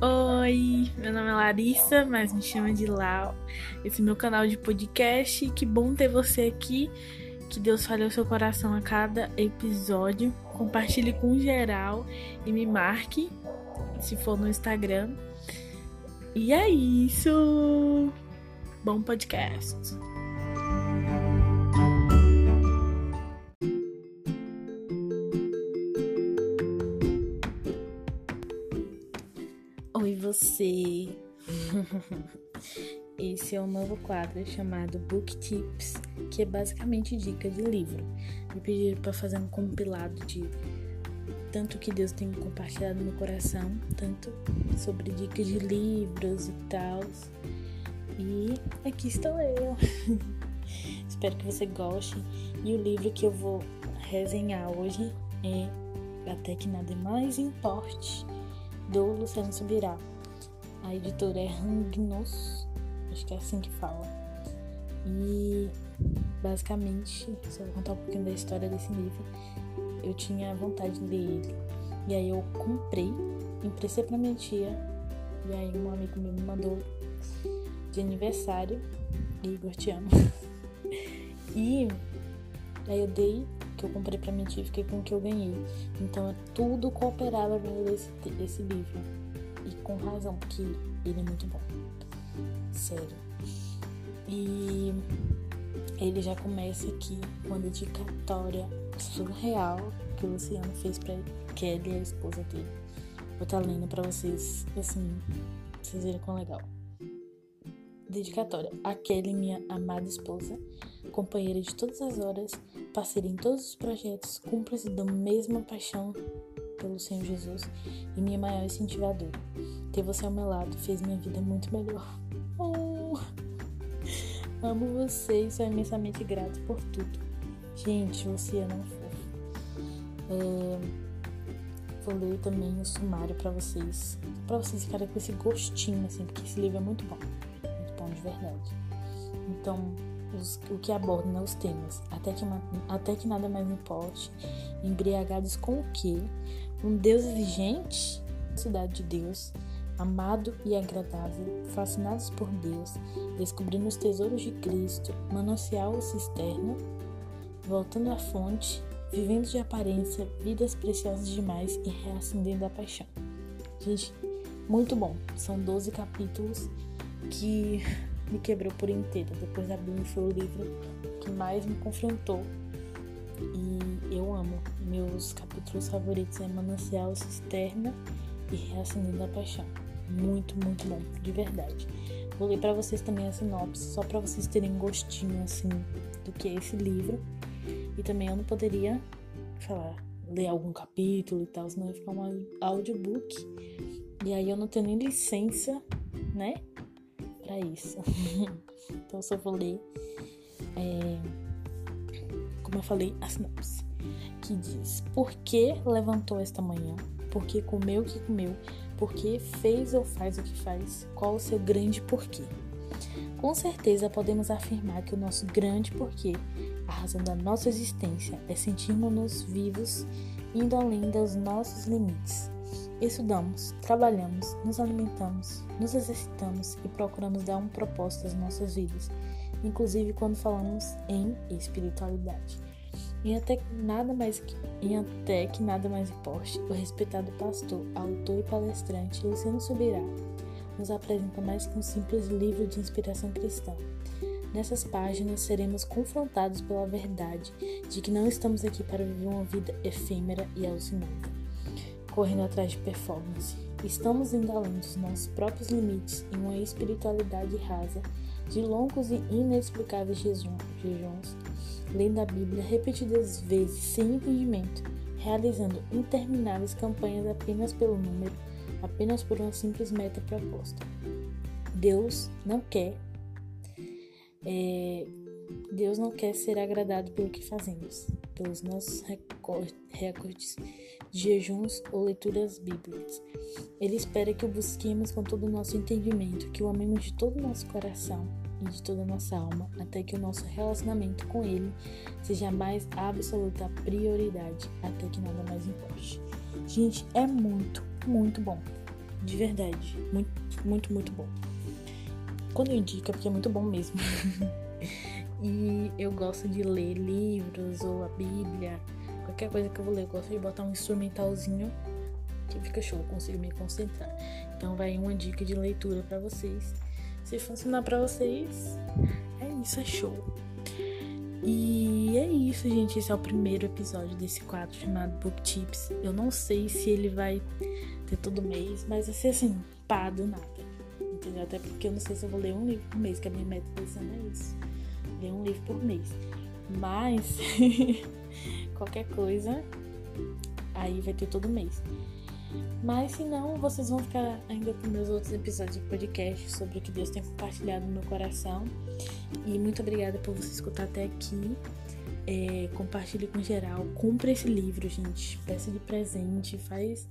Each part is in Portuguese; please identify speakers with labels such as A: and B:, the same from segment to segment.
A: Oi, meu nome é Larissa, mas me chama de Lau. Esse é meu canal de podcast. Que bom ter você aqui. Que Deus fale ao seu coração a cada episódio. Compartilhe com geral e me marque se for no Instagram. E é isso. Bom podcast. Esse é um novo quadro chamado Book Tips, que é basicamente dica de livro. Me pediram para fazer um compilado de tanto que Deus tem compartilhado no coração, tanto sobre dicas de livros e tal. E aqui estou eu. Espero que você goste. E o livro que eu vou resenhar hoje é Até que Nada Mais Importe do Luciano Subirá. A editora é Rangnos, acho que é assim que fala. E basicamente, só vou contar um pouquinho da história desse livro. Eu tinha vontade de ler ele. E aí eu comprei, emprestei pra minha tia. E aí um amigo meu me mandou de aniversário. Igor, te amo. e aí eu dei que eu comprei pra minha tia e fiquei com o que eu ganhei. Então é tudo cooperava pra ler esse, esse livro. E com razão, porque ele é muito bom. Sério. E ele já começa aqui com a dedicatória surreal que o Luciano fez pra Kelly, a esposa dele. Vou estar tá lendo pra vocês, assim, vocês verem quão legal. Dedicatória. A Kelly, minha amada esposa, companheira de todas as horas, parceira em todos os projetos, cúmplice da mesma paixão pelo Senhor Jesus e minha maior incentivadora. Ter você ao meu lado fez minha vida muito melhor. Oh, amo você e sou imensamente grato por tudo. Gente, você é não fofo. É, vou ler também o sumário para vocês, para vocês ficarem com esse gostinho assim, porque esse livro é muito bom, muito bom de verdade. Então, os, o que aborda né, os temas, até que, até que nada mais importe, embriagados com o que? Um Deus exigente, cidade de Deus, amado e agradável, fascinados por Deus, descobrindo os tesouros de Cristo, manancial cisterna, voltando à fonte, vivendo de aparência, vidas preciosas demais e reacendendo a paixão. Gente, muito bom. São 12 capítulos que me quebrou por inteiro. Depois da Bíblia foi o livro que mais me confrontou. Meus capítulos favoritos é Manancial, Cisterna e Reacendendo a Paixão. Muito, muito bom, de verdade. Vou ler para vocês também a sinopse, só para vocês terem gostinho assim do que é esse livro. E também eu não poderia falar, ler algum capítulo e tal, senão ia ficar um audiobook. E aí eu não tenho nem licença, né? para isso. então, eu só vou ler, é, como eu falei, a sinopse, que diz: Por que levantou esta manhã? Por que comeu o que comeu? Por que fez ou faz o que faz? Qual o seu grande porquê? Com certeza podemos afirmar que o nosso grande porquê, a razão da nossa existência, é sentirmos-nos vivos, indo além dos nossos limites Estudamos, trabalhamos, nos alimentamos, nos exercitamos e procuramos dar um propósito às nossas vidas, inclusive quando falamos em espiritualidade. E até que nada mais que, e até que nada mais importe, o respeitado pastor, autor e palestrante Luciano Subirá nos apresenta mais que um simples livro de inspiração cristã. Nessas páginas seremos confrontados pela verdade de que não estamos aqui para viver uma vida efêmera e alucinante correndo atrás de performance. Estamos dos nossos próprios limites em uma espiritualidade rasa, de longos e inexplicáveis jejuns, lendo a Bíblia repetidas vezes sem entendimento, realizando intermináveis campanhas apenas pelo número, apenas por uma simples meta proposta. Deus não quer. É, Deus não quer ser agradado pelo que fazemos, pelos nossos recordes jejuns ou leituras bíblicas. Ele espera que o busquemos com todo o nosso entendimento, que o amemos de todo o nosso coração e de toda a nossa alma, até que o nosso relacionamento com Ele seja a mais absoluta prioridade, até que nada mais importe. Gente, é muito, muito bom. de verdade. Muito, muito, muito bom. Quando eu indico é porque é muito bom mesmo. e eu gosto de ler livros ou a Bíblia, qualquer coisa que eu vou ler. Eu gosto de botar um instrumentalzinho que fica show, consigo me concentrar. Então vai uma dica de leitura para vocês. Se funcionar para vocês, é isso, é show. E é isso, gente. Esse é o primeiro episódio desse quadro chamado Book Tips. Eu não sei se ele vai ter todo mês, mas vai ser assim, pá, do nada. Entendeu? Até porque eu não sei se eu vou ler um livro por mês, que a minha meta desse ano é isso. Ler um livro por mês. Mas, qualquer coisa, aí vai ter todo mês. Mas se não, vocês vão ficar ainda com meus outros episódios de podcast sobre o que Deus tem compartilhado no meu coração. E muito obrigada por você escutar até aqui. É, compartilhe com geral. Compre esse livro, gente. Peça de presente, faz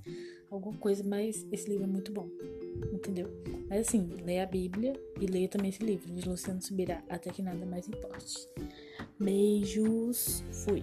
A: alguma coisa, mas esse livro é muito bom. Entendeu? Mas assim, leia a Bíblia e leia também esse livro de Luciano Subirá, Até que Nada Mais Importe. Beijos, fui!